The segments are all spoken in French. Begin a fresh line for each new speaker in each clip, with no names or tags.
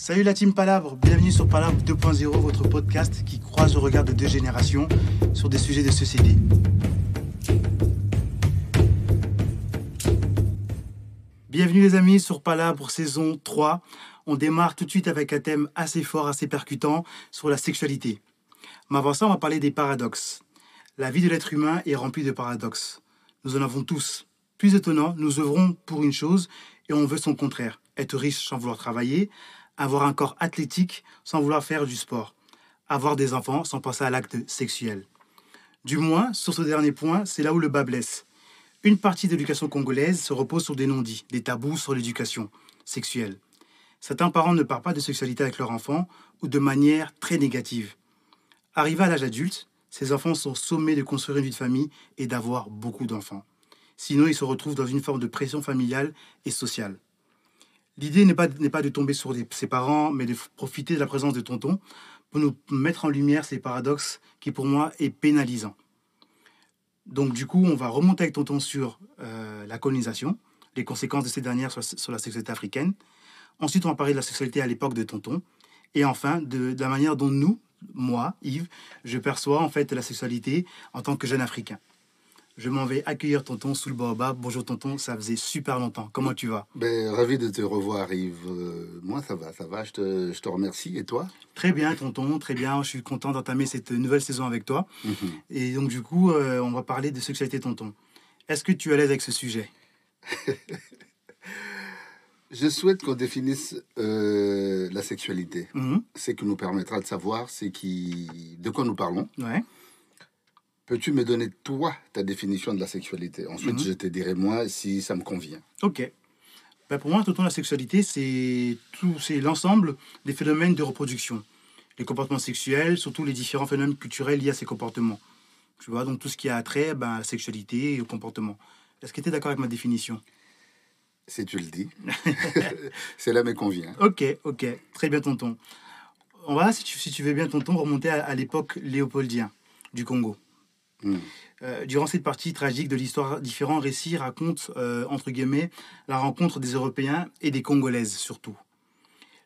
Salut la team Palabre, bienvenue sur Palabre 2.0, votre podcast qui croise le regard de deux générations sur des sujets de société. Bienvenue les amis sur Palabre saison 3. On démarre tout de suite avec un thème assez fort, assez percutant sur la sexualité. Mais avant ça, on va parler des paradoxes. La vie de l'être humain est remplie de paradoxes. Nous en avons tous. Plus étonnant, nous œuvrons pour une chose et on veut son contraire. Être riche sans vouloir travailler, avoir un corps athlétique sans vouloir faire du sport, avoir des enfants sans penser à l'acte sexuel. Du moins, sur ce dernier point, c'est là où le bas blesse. Une partie de l'éducation congolaise se repose sur des non-dits, des tabous sur l'éducation sexuelle. Certains parents ne parlent pas de sexualité avec leurs enfants ou de manière très négative. Arrivés à l'âge adulte, ces enfants sont sommés de construire une vie de famille et d'avoir beaucoup d'enfants. Sinon, ils se retrouvent dans une forme de pression familiale et sociale. L'idée n'est pas, pas de tomber sur ses parents, mais de profiter de la présence de tonton pour nous mettre en lumière ces paradoxes qui, pour moi, est pénalisant. Donc, du coup, on va remonter avec tonton sur euh, la colonisation, les conséquences de ces dernières sur, la sexualité africaine. Ensuite, on va parler de la sexualité à l'époque de tonton. Et enfin, de, de la manière dont nous, moi, Yves, je perçois en fait la sexualité en tant que jeune Africain. Je m'en vais accueillir tonton sous le baobab. Bonjour tonton, ça faisait super longtemps. Comment tu vas?
Ben, Ravi de te revoir Yves. Euh, moi ça va, ça va, je te, je te, remercie. Et toi?
Très bien tonton, très bien. Je suis content d'entamer cette nouvelle saison avec toi. Mm -hmm. Et donc du coup, euh, on va parler de sexualité tonton. Est-ce que tu es à l'aise avec ce sujet?
Je souhaite qu'on définisse euh, la sexualité. Mm -hmm. Ce qui nous permettra de savoir c'est qui, de quoi nous parlons.
Ouais.
Peux-tu me donner, toi, ta définition de la sexualité? Ensuite, mm -hmm. je te dirai, moi, si ça me convient.
Ok. Ben pour moi, tout la sexualité, c'est l'ensemble des phénomènes de reproduction. Les comportements sexuels, surtout les différents phénomènes culturels liés à ces comportements. Tu vois, donc tout ce qui a trait ben, à la sexualité et au comportement. Est-ce que tu es d'accord avec ma définition?
Si tu le dis. Cela me convient.
Ok, ok. Très bien, tonton. On va, si tu, si tu veux bien, tonton, remonter à, à l'époque léopoldien du Congo. Mmh. Euh, durant cette partie tragique de l'histoire, différents récits racontent, euh, entre guillemets, la rencontre des Européens et des Congolaises surtout.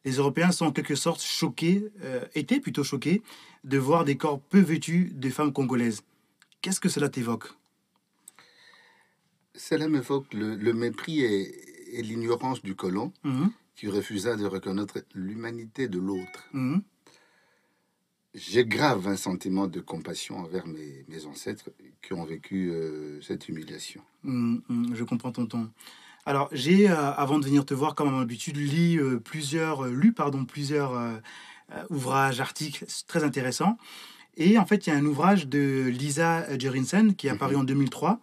Les Européens sont en quelque sorte choqués, euh, étaient plutôt choqués, de voir des corps peu vêtus de femmes congolaises. Qu'est-ce que cela t'évoque?
Cela m'évoque le, le, mépris et, et l'ignorance du colon mmh. qui refusa de reconnaître l'humanité de l'autre. Mmh j'ai grave un sentiment de compassion envers mes, mes ancêtres qui ont vécu euh, cette humiliation.
Mmh, mmh, je comprends tonton. Alors j'ai, euh, avant de venir te voir, comme à mon habitude, lu euh, plusieurs, lu pardon plusieurs ouvrages, articles très intéressants. Et en fait, il y a un ouvrage de Lisa Jerinsen qui est apparu mmh. en 2003.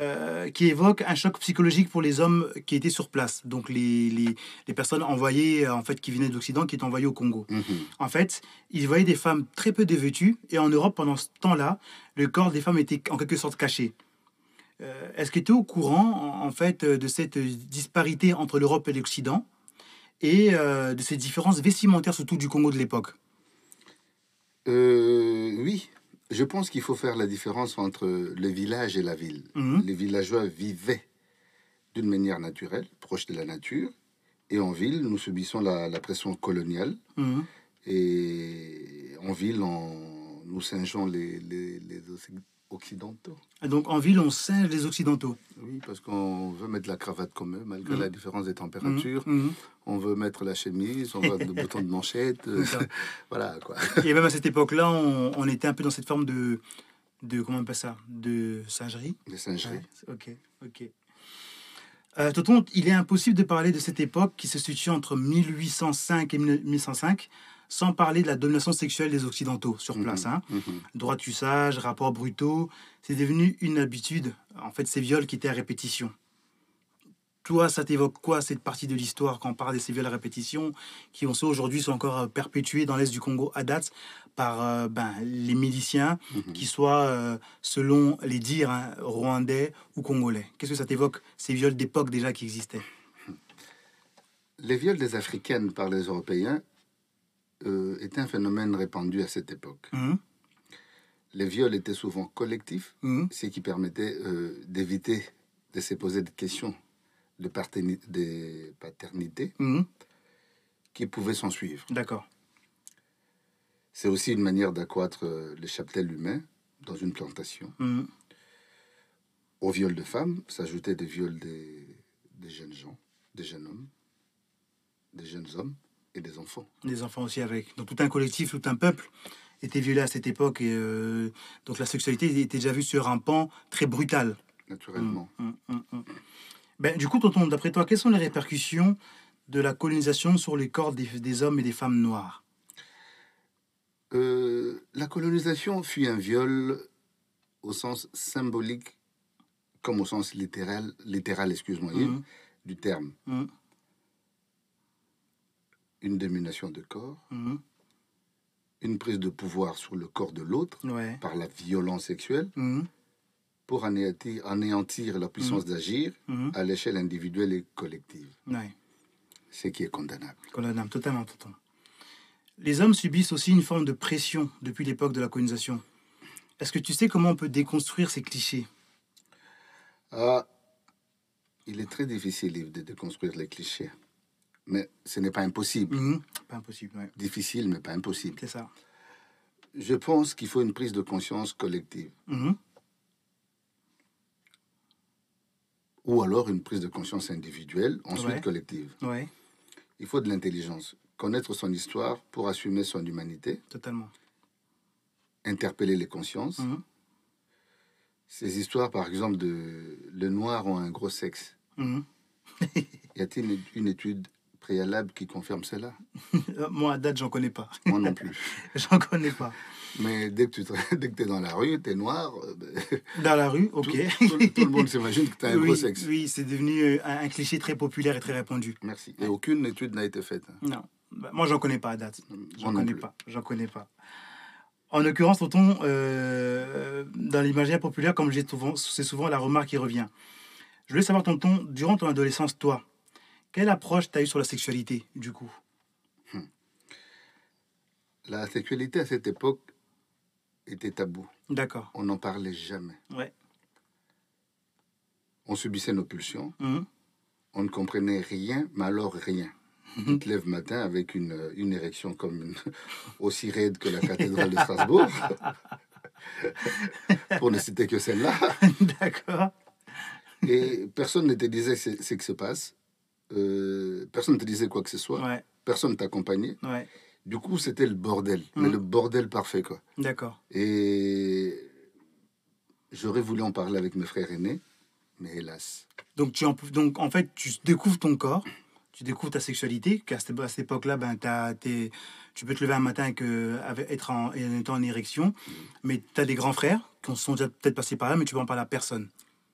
Euh, qui évoque un choc psychologique pour les hommes qui étaient sur place, donc les, les, les personnes envoyées, en fait, qui venaient d'Occident, qui étaient envoyées au Congo.
Mmh.
En fait, ils voyaient des femmes très peu dévêtues, et en Europe, pendant ce temps-là, le corps des femmes était en quelque sorte caché. Euh, Est-ce que tu es au courant, en, en, fait, de cette disparité entre l'Europe et l'Occident, et euh, de ces différences vestimentaires, surtout du Congo de l'époque?
Euh, Oui, je pense qu'il faut faire la différence entre le village et la ville.
Mhm.
Mmh. Les villageois vivaient d'une manière naturelle, proche de la nature, et en ville, nous subissons la, la pression coloniale.
Mmh.
Et en ville, on, nous singeons les, les, les, occidentaux.
Et donc en ville, on singe les occidentaux.
Oui, parce qu'on veut mettre la cravate comme eux, malgré mmh. la différence des températures.
Mmh.
On veut mettre la chemise, on veut le bouton de manchette. voilà quoi.
Et même à cette époque-là, on, on, était un peu dans cette forme de. de comment on appelle ça De singerie
De singerie.
Ouais, ok, ok. Euh, Tonton, il est impossible de parler de cette époque qui se situe entre 1805 et 1105 sans parler de la domination sexuelle des Occidentaux sur place.
Mhm,
Hein.
Mmh, mmh.
Droit de usage, rapports brutaux, c'est devenu une habitude. En fait, ces viols qui étaient à répétition. Toi, ça t'évoque quoi cette partie de l'histoire quand on parle de ces viols à répétition qui, on sait aujourd'hui, sont encore perpétués dans l'est du Congo à date par euh, ben, les miliciens,
Mhm.
qui soient, euh, selon les dires, hein, rwandais ou congolais? Qu'est-ce que ça t'évoque, ces viols d'époque déjà qui existaient?
Les viols des Africaines par les Européens euh, était un phénomène répandu à cette époque.
Mmh.
Les viols étaient souvent collectifs,
Mmh.
ce qui permettait euh, d'éviter de se poser des questions de, paternité.
Mmh.
qui pouvaient s'en suivre.
D'accord.
C'est aussi une manière d'accroître euh, le cheptel humain dans une plantation.
Mhm.
Au viol de femmes s'ajoutaient des viols des, des jeunes gens, des jeunes hommes, des jeunes hommes et des enfants.
Des enfants aussi avec. Donc tout un collectif, tout un peuple était violé à cette époque. Et, euh, donc la sexualité était déjà vue sur un pan très brutal.
Naturellement.
Mm, mm, mm, ben, du coup, tonton, d'après toi, quelles sont les répercussions de la colonisation sur les corps des, des hommes et des femmes noires?
Euh, la colonisation fut un viol au sens symbolique comme au sens littéral, littéral excuse-moi, du terme. Une domination de corps,
Mhm.
une prise de pouvoir sur le corps de l'autre
Ouais.
par la violence sexuelle
Mhm.
pour anéantir, anéantir la puissance d'agir
Mhm.
à l'échelle individuelle et collective,
Ouais.
ce qui est condamnable.
Condamnable, totalement. Les hommes subissent aussi une forme de pression depuis l'époque de la colonisation. Est-ce que tu sais comment on peut déconstruire ces clichés?
Ah, il est très difficile de déconstruire les clichés, mais ce n'est pas impossible.
Mhm. Pas impossible, ouais.
Difficile, mais pas impossible.
C'est ça.
Je pense qu'il faut une prise de conscience collective,
Mhm.
ou alors une prise de conscience individuelle, ensuite
Ouais.
collective.
Ouais,
Il faut de l'intelligence, connaître son histoire pour assumer son humanité,
totalement.
interpeller les consciences.
Mhm.
Ces histoires, par exemple, de le noir ont un gros sexe. Y a-t-il une étude préalable qui confirme cela?
Euh, Moi, à date, j'en connais pas.
Moi non plus.
j'en connais pas.
Mais dès que tu te- dès que es dans la rue, tu es noir, euh, ben,
Dans la rue, ok.
tout, tout- tout le monde s'imagine que tu as un
oui,
gros sexe.
oui, c'est devenu euh, un, un cliché très populaire et très répandu.
Merci. Et aucune étude n'a été faite.
Non, Bah, moi, j'en connais pas à date. J'en connais
plus.
pas. J'en connais pas. En l'occurrence, tonton, euh, dans l'imaginaire populaire, comme j'ai souvent, c'est souvent la remarque qui revient. Je voulais savoir, tonton, durant ton adolescence, toi, quelle approche tu as eu sur la sexualité, du coup?
La sexualité à cette époque était tabou.
D'accord.
On n'en parlait jamais.
Ouais.
On subissait nos pulsions.
Mhm.
On ne comprenait rien, mais alors rien. Tu te lèves matin avec une, une érection comme une- aussi raide que la cathédrale de Strasbourg. Pour ne citer que celle-là.
D'accord.
Et personne ne te disait c'est ce qui se passe. Euh, personne ne te disait quoi que ce soit.
Ouais,
Personne ne t'accompagnait.
ouais.
Du coup, c'était le bordel. Mais
Mhm.
le bordel parfait, quoi.
D'accord.
Et j'aurais voulu en parler avec mes frères aînés, mais hélas.
Donc, tu en, donc, en fait, tu découvres ton corps, tu découvres ta sexualité, qu'à cette, à cette époque-là, ben, t'as- t'es- tu peux te lever un matin avec, euh, avec- être en, étant en érection, mais tu as des grands frères qui sont déjà peut-être passés par là, mais tu vas en parler à personne.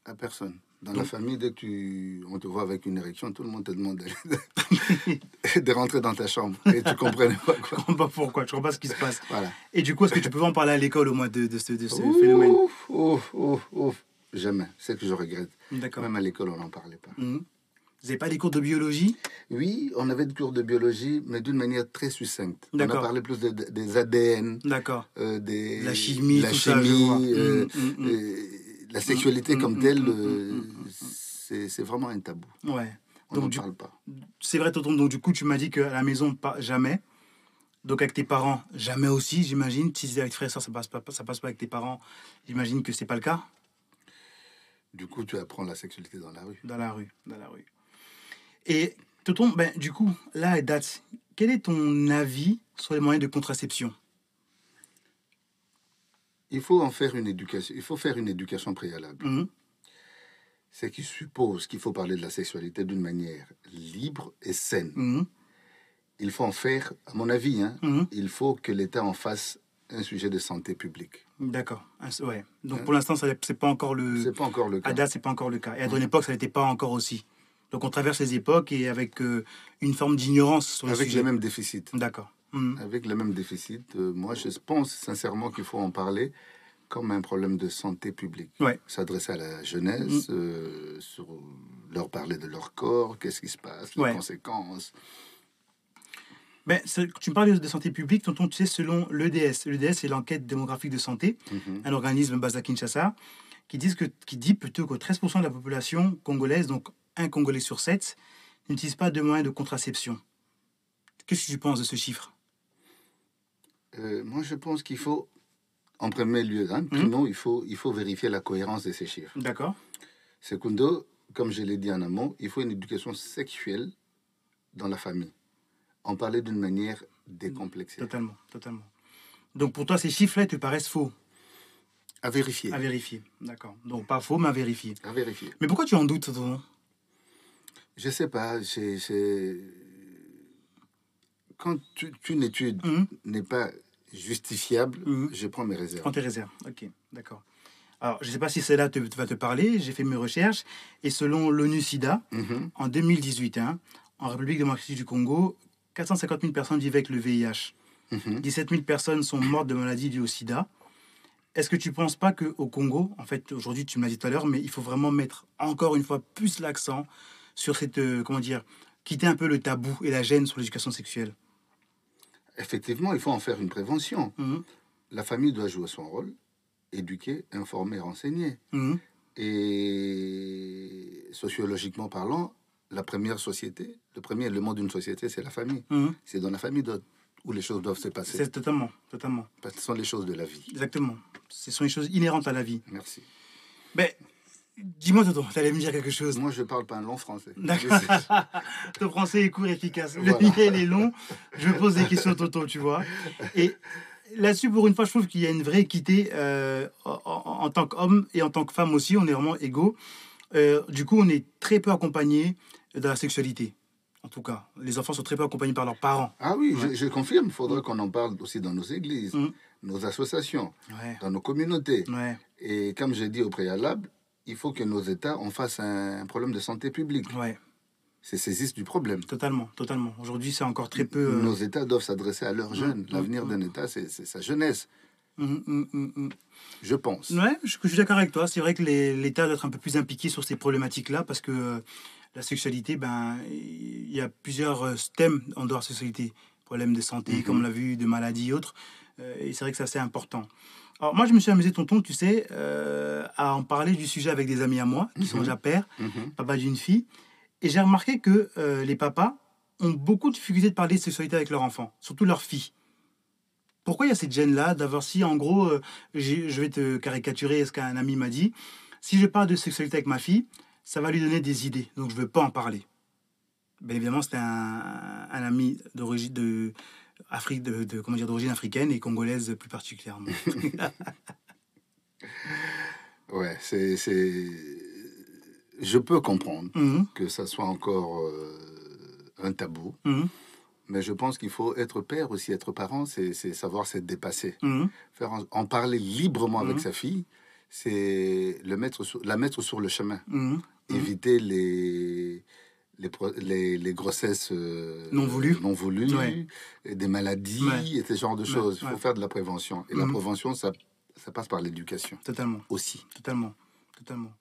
À personne. Dans
Donc-
la famille, dès que tu, on te voit avec une érection, tout le monde te demande de, de rentrer dans ta chambre. Et tu comprenais pas
Je
quoi.
comprends pas pourquoi, je comprends pas ce qui se passe.
Voilà.
Et du coup, est-ce que tu peux en parler à l'école au moins de, de ce, de ce phénomène?
Ouf, ouf, ouf. Jamais. C'est ce que je regrette.
D'accord.
Même à l'école, on n'en parlait pas.
Mhm. Vous n'avez pas des cours de biologie?
Oui, on avait des cours de biologie, mais d'une manière très succincte. On a parlé plus de- de- des ADN,
D'accord.
euh, des,
La chimie,
la
tout ça, je vois.
chimie, euh,
Mm, mm, mm.
euh, la sexualité
Mm,
comme
mm,
telle, euh, c'est vraiment un tabou.
Ouais.
On
Donc, du-
parle pas.
C'est vrai, tonton. Donc, du coup, tu m'as dit qu'à la maison, pas, jamais. Donc, avec tes parents, jamais aussi, j'imagine. Si c'est avec tes frères et sœurs, ça passe pas, ça passe pas avec tes parents, j'imagine que c'est pas le cas
Du coup, tu apprends la sexualité dans la rue.
dans la rue. Dans la rue. Et, tonton, ben, du coup, là, à date, quel est ton avis sur les moyens de contraception?
Il faut en faire une éducation. Il faut faire une éducation préalable.
Mhm.
C'est qui suppose qu'il faut parler de la sexualité d'une manière libre et saine.
Mhm.
Il faut en faire, à mon avis, hein,
Mhm.
il faut que l'État en fasse un sujet de santé publique.
D'accord. Ouais. Donc,
Hein?
pour l'instant, ça c'est pas encore le.
C'est pas encore le cas.
À date, c'est pas encore le cas. Et à ton époque, ça n'était pas encore aussi. Donc, on traverse les époques et avec euh, une forme d'ignorance sur le
Avec
sujet.
les mêmes déficits.
D'accord. Mhm.
Avec les mêmes déficits, euh, moi je pense sincèrement qu'il faut en parler comme un problème de santé publique.
Ouais.
S'adresser à la jeunesse, euh, sur- leur parler de leur corps, qu'est-ce qui se passe, les
Ouais.
conséquences.
Ben, tu me parles de santé publique, tonton, tu sais, selon l'EDS. L'EDS, c'est l'enquête démographique de santé,
Mhm.
un organisme basé à Kinshasa, qui, disent que, qui dit plutôt que 13% de la population congolaise, donc un Congolais sur sept, n'utilise pas de moyens de contraception. Qu'est-ce que tu penses de ce chiffre?
Euh, Moi, je pense qu'il faut, en premier lieu, hein, mmh. il faut, il faut vérifier la cohérence de ces chiffres.
D'accord.
Secondo, comme je l'ai dit en amont, il faut une éducation sexuelle dans la famille. En parler d'une manière décomplexée.
Totalement, totalement. Donc pour toi, ces chiffres-là te paraissent faux?
À vérifier.
À vérifier, d'accord. Donc pas faux, mais à vérifier.
À vérifier.
Mais pourquoi tu en doutes, ton
Je sais pas. Quand une étude mmh. n'est pas justifiable, mmh. je prends mes réserves.
Prends tes réserves, ok, d'accord. Alors, je ne sais pas si celle-là te, va te parler, j'ai fait mes recherches, et selon l'ONU-SIDA, mmh. en 2018, hein, en République démocratique du Congo, 450 000 personnes vivent avec le VIH. 17 000 personnes sont mortes de maladies dues au sida. Est-ce que tu ne penses pas qu'au Congo, en fait, aujourd'hui, tu me l'as dit tout à l'heure, mais il faut vraiment mettre encore une fois plus l'accent sur cette, euh, comment dire, quitter un peu le tabou et la gêne sur l'éducation sexuelle?
Effectivement, il faut en faire une prévention. Mhm. La famille doit jouer son rôle, éduquer, informer, renseigner. Mhm. Et sociologiquement parlant, la première société, le premier élément d'une société, c'est la famille. Mhm. C'est dans la famille où les choses doivent se passer.
C'est totalement, totalement.
Parce que ce sont les choses de la vie.
Exactement. Ce sont les choses inhérentes à la vie.
Merci.
Mais Dis-moi, Toto, tu allais me dire quelque chose.
Moi, je parle pas un long français.
D'accord. Ton français est court et efficace. Le mien, il est long. Je pose des questions, Toto, tu vois. Et là-dessus, pour une fois, je trouve qu'il y a une vraie équité euh, en, tant qu'homme et en tant que femme aussi. On est vraiment égaux. Euh, du coup, on est très peu accompagné dans la sexualité. En tout cas, les enfants sont très peu accompagnés par leurs parents.
Ah oui, je, confirme. Il faudrait qu'on en parle aussi dans nos églises, mm. nos associations, dans nos communautés. Et comme j'ai dit au préalable, il faut que nos États en fassent un, problème de santé publique.
Ouais.
C'est saisissent du problème.
Totalement, totalement. Aujourd'hui, c'est encore très peu.
Euh, nos États doivent s'adresser à leurs mmh, jeunes. Mmh, L'avenir mmh. d'un État, c'est sa jeunesse. Je pense.
Ouais, je, suis d'accord avec toi. C'est vrai que l'État doit être un peu plus impliqué sur ces problématiques-là parce que euh, la sexualité, ben, il y a plusieurs euh, thèmes en dehors de la sexualité. Problèmes de santé, comme on l'a vu, de maladies et autres. et c'est vrai que c'est assez important. Alors, moi, je me suis amusé, tonton, tu sais, euh, à en parler du sujet avec des amis à moi, qui sont mhm. déjà pères, mhm. papa d'une fille. Et j'ai remarqué que euh, les papas ont beaucoup de difficultés de parler de sexualité avec leurs enfants, surtout leurs filles. Pourquoi il y a cette gêne-là d'avoir si, en gros, euh, je vais te caricaturer ce qu'un ami m'a dit, si je parle de sexualité avec ma fille, ça va lui donner des idées, donc je ne veux pas en parler. Bien évidemment, c'était un, un, ami d'origine de, Afrique de, comment dire d'origine africaine et congolaise plus particulièrement.
ouais, c'est, je peux comprendre mhm. que ça soit encore euh, un tabou. Mhm. Mais je pense qu'il faut être père aussi, être parent, c'est, savoir s'être dépassé. Mhm. Faire en, parler librement avec sa fille, c'est le mettre la mettre sur le chemin. Éviter les, les, les, grossesses euh,
non voulues,
non voulues et des maladies et ce genre de choses. Il faut faire de la prévention. Et la mhm. prévention, ça, ça passe par l'éducation.
Totalement.
Aussi.
Totalement. Totalement.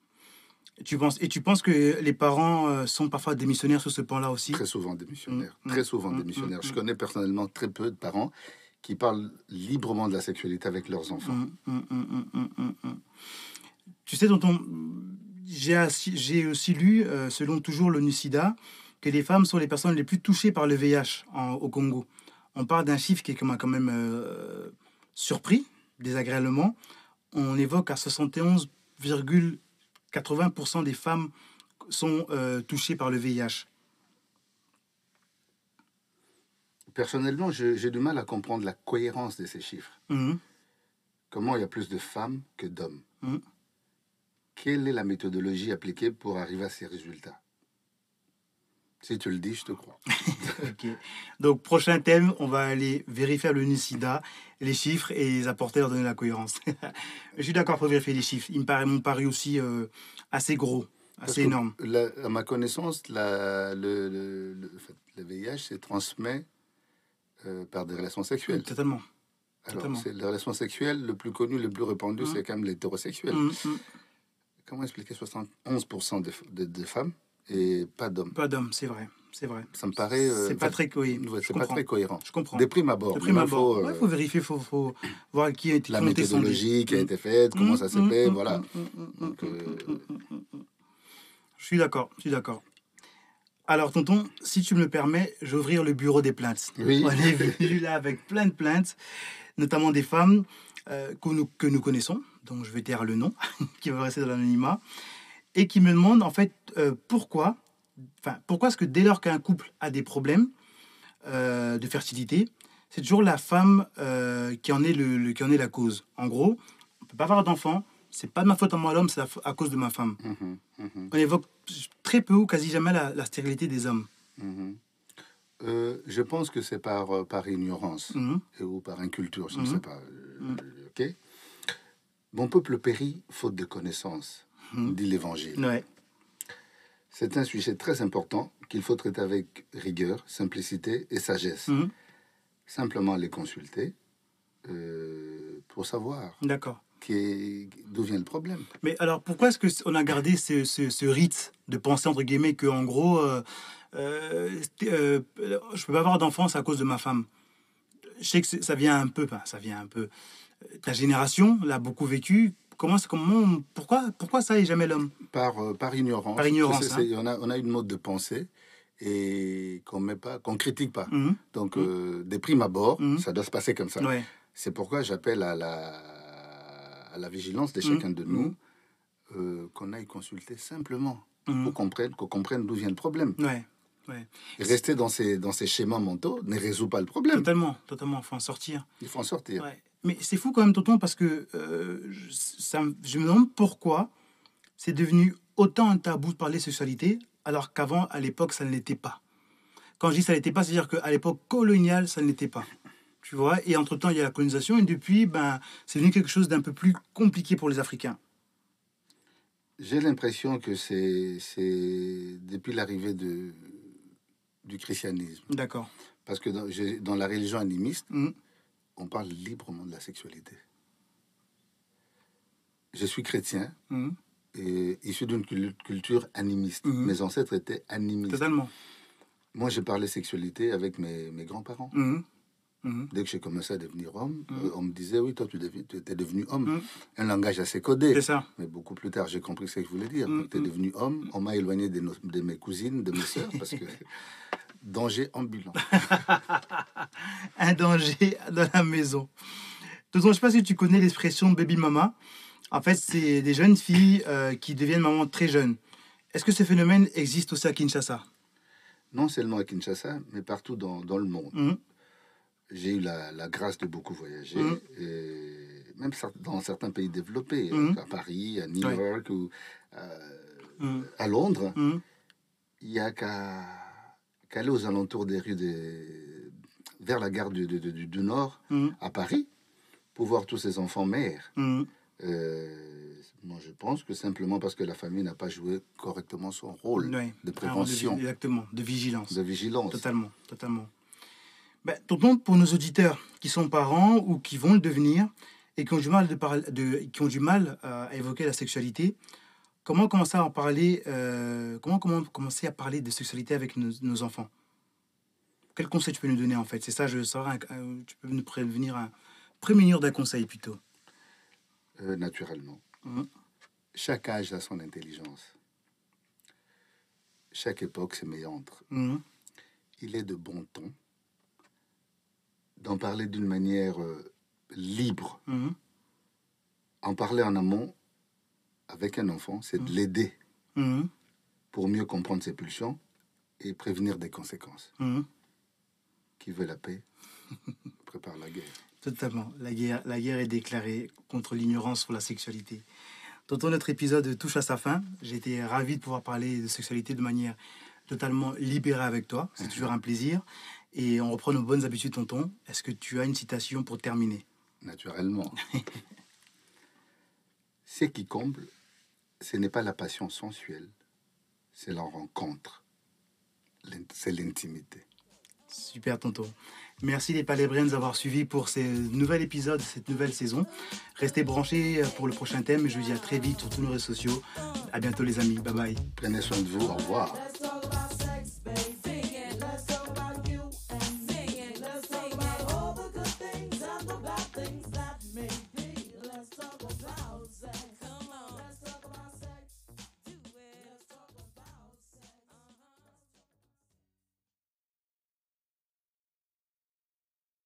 Et tu penses, et tu penses que les parents euh, sont parfois démissionnaires sur ce point-là aussi?
Très souvent démissionnaires. Mhm. Très souvent mhm. démissionnaires. Je connais personnellement très peu de parents qui parlent librement de la sexualité avec leurs enfants.
Tu sais, tonton, j'ai aussi lu, euh, selon toujours l'ONU-SIDA, que les femmes sont les personnes les plus touchées par le VIH au Congo. On parle d'un chiffre qui m'a quand même euh, surpris, désagréablement. On évoque à 71,80% des femmes sont euh, touchées par le VIH.
Personnellement, j'ai du mal à comprendre la cohérence de ces chiffres. Mmh. Comment il y a plus de femmes que d'hommes mmh quelle est la méthodologie appliquée pour arriver à ces résultats? Si tu le dis, je te crois.
ok. Donc, prochain thème, on va aller vérifier le NICIDA, les chiffres et les apporter, leur donner la cohérence. je suis d'accord pour vérifier les chiffres. Ils m'ont paru aussi euh, assez gros, assez énorme.
à ma connaissance, la, le, le, VIH se transmet euh, par des relations sexuelles.
Totalement.
Alors, c'est les relations sexuelles, le plus connu, le plus répandu, mmh. c'est quand même l'hétérosexuel. Mmh, mmh comment expliquer 71% de, de, femmes et pas d'hommes?
Pas d'hommes, c'est vrai. C'est vrai.
Ça me paraît.
Euh, c'est pas très
pas très cohérent.
Je comprends.
Des primes abord.
De prime abord. Il faut, vérifier, il faut, faut, voir qui a été
La méthodologie qui a été faite, comment mmh, ça s'est mmh, fait, mmh, voilà.
Euh, je suis d'accord, je suis d'accord. Alors, tonton, si tu me le permets, j'ouvrir le bureau des plaintes.
Oui.
On est venu là avec plein de plaintes, notamment des femmes euh, que, nous, que nous connaissons, donc je vais taire le nom, qui va rester dans l'anonymat, et qui me demandent en fait euh, pourquoi, enfin, pourquoi est-ce que dès lors qu'un couple a des problèmes euh, de fertilité, c'est toujours la femme qui, en est le, qui en est la cause. En gros, on peut pas avoir d'enfant, c'est pas de ma faute en moi l'homme, c'est à cause de ma femme. Mhm, mhm. On évoque très peu ou quasi jamais la, stérilité des hommes.
Mhm. Euh, je pense que c'est par, euh, par ignorance ou par inculture, je ne sais pas. Euh, ok. Mon peuple périt faute de connaissance, dit l'Évangile.
Ouais.
C'est un sujet très important qu'il faut traiter avec rigueur, simplicité et sagesse. Simplement les consulter pour savoir.
D'accord
d'où vient le problème.
Mais alors pourquoi est-ce qu'on a gardé ce, ce, rite de penser entre guillemets que en gros euh, euh, euh, je peux pas avoir d'enfance à cause de ma femme. Je sais que ça vient un peu, ça vient un peu. Ta génération l'a beaucoup vécu. Comment, comment, pourquoi, pourquoi ça et jamais l'homme?
Par par ignorance.
Par ignorance.
Hein. on, a, on a une mode de pensée et qu'on met pas, qu'on critique pas. Mmh. Donc mmh. des primes abord, mmh. ça doit se passer comme ça. C'est pourquoi j'appelle à la à la vigilance de chacun de nous, mmh. euh, qu'on aille consulter simplement mmh. pour comprendre, qu'on comprenne d'où vient le problème.
Ouais. Ouais.
rester dans ces, dans ces schémas mentaux ne résout pas le problème.
Totalement, totalement. Il faut en sortir.
Il faut en sortir.
Ouais. Mais c'est fou quand même, Tonton, parce que euh, ça, je me demande pourquoi c'est devenu autant un tabou de parler sexualité, alors qu'avant, à l'époque, ça ne l'était pas. Quand je dis ça ne l'était pas, c'est-à-dire qu'à l'époque coloniale, ça ne l'était pas tu vois. Et entre-temps, il y a la colonisation, et depuis, ben, c'est devenu quelque chose d'un peu plus compliqué pour les Africains.
J'ai l'impression que c'est depuis l'arrivée de, du christianisme.
D'accord.
Parce que dans, dans la religion animiste, mmh. on parle librement de la sexualité. Je suis chrétien, mmh. et issu d'une culture animiste. Mmh. Mes ancêtres étaient animistes.
Totalement.
Moi, j'ai parlé sexualité avec mes, mes grands-parents. Mhm. Dès que j'ai commencé à devenir homme, mhm. euh, on me disait Oui, toi, tu, es devenu homme. Mhm. Un langage assez codé.
C'est ça.
Mais beaucoup plus tard, j'ai compris ce que je voulais dire. Tu es devenu homme. On m'a éloigné de, de, mes cousines, de mes soeurs, parce que. danger ambulant.
Un danger dans la maison. De je ne sais pas si tu connais l'expression baby mama. En fait, c'est des jeunes filles euh, qui deviennent maman très jeunes. Est-ce que ce phénomène existe aussi à Kinshasa?
Non seulement à Kinshasa, mais partout dans, dans le monde j'ai eu la, la, grâce de beaucoup voyager, mmh. et même dans certains pays développés, mmh. à Paris, à New York ou euh, mmh. à Londres. Il n'y a qu'à aller aux alentours des rues des, vers la gare du, du, du, Nord, à Paris, pour voir tous ces enfants mères. Euh, moi, je pense que simplement parce que la famille n'a pas joué correctement son rôle de prévention.
exactement, de vigilance.
De vigilance.
Totalement, totalement. Ben, pour nos auditeurs qui sont parents ou qui vont le devenir et qui ont du mal, de de, qui ont du mal à évoquer la sexualité, comment commencer à en parler euh, comment, comment commencer à parler de sexualité avec nos, enfants? Quel conseil tu peux nous donner en fait? C'est ça, je saurais, tu peux nous prévenir, un, prémunir d'un conseil plutôt.
Euh, naturellement. Mmh. Chaque âge a son intelligence. Chaque époque se méandre. Mmh. Il est de bon ton d'en parler d'une manière euh, libre. Mhm. En parler en amont avec un enfant, c'est de mhm. l'aider mhm. pour mieux comprendre ses pulsions et prévenir des conséquences. Qui veut la paix? Prépare la guerre.
Totalement. La guerre, la guerre est déclarée contre l'ignorance sur la sexualité. Tonton, notre épisode touche à sa fin. J'ai été ravi de pouvoir parler de sexualité de manière totalement libérée avec toi. C'est toujours un plaisir. Et on reprend nos bonnes habitudes, tonton. Est-ce que tu as une citation pour terminer?
Naturellement. ce qui comble, ce n'est pas la passion sensuelle, c'est la rencontre. C'est l'intimité.
Super, tonton. Merci les Palébriens d'avoir suivi pour ce nouvel épisode, cette nouvelle saison. Restez branchés pour le prochain thème. Je vous dis à très vite sur tous nos réseaux sociaux. À bientôt les amis. Bye bye.
Prenez soin de vous. Au revoir.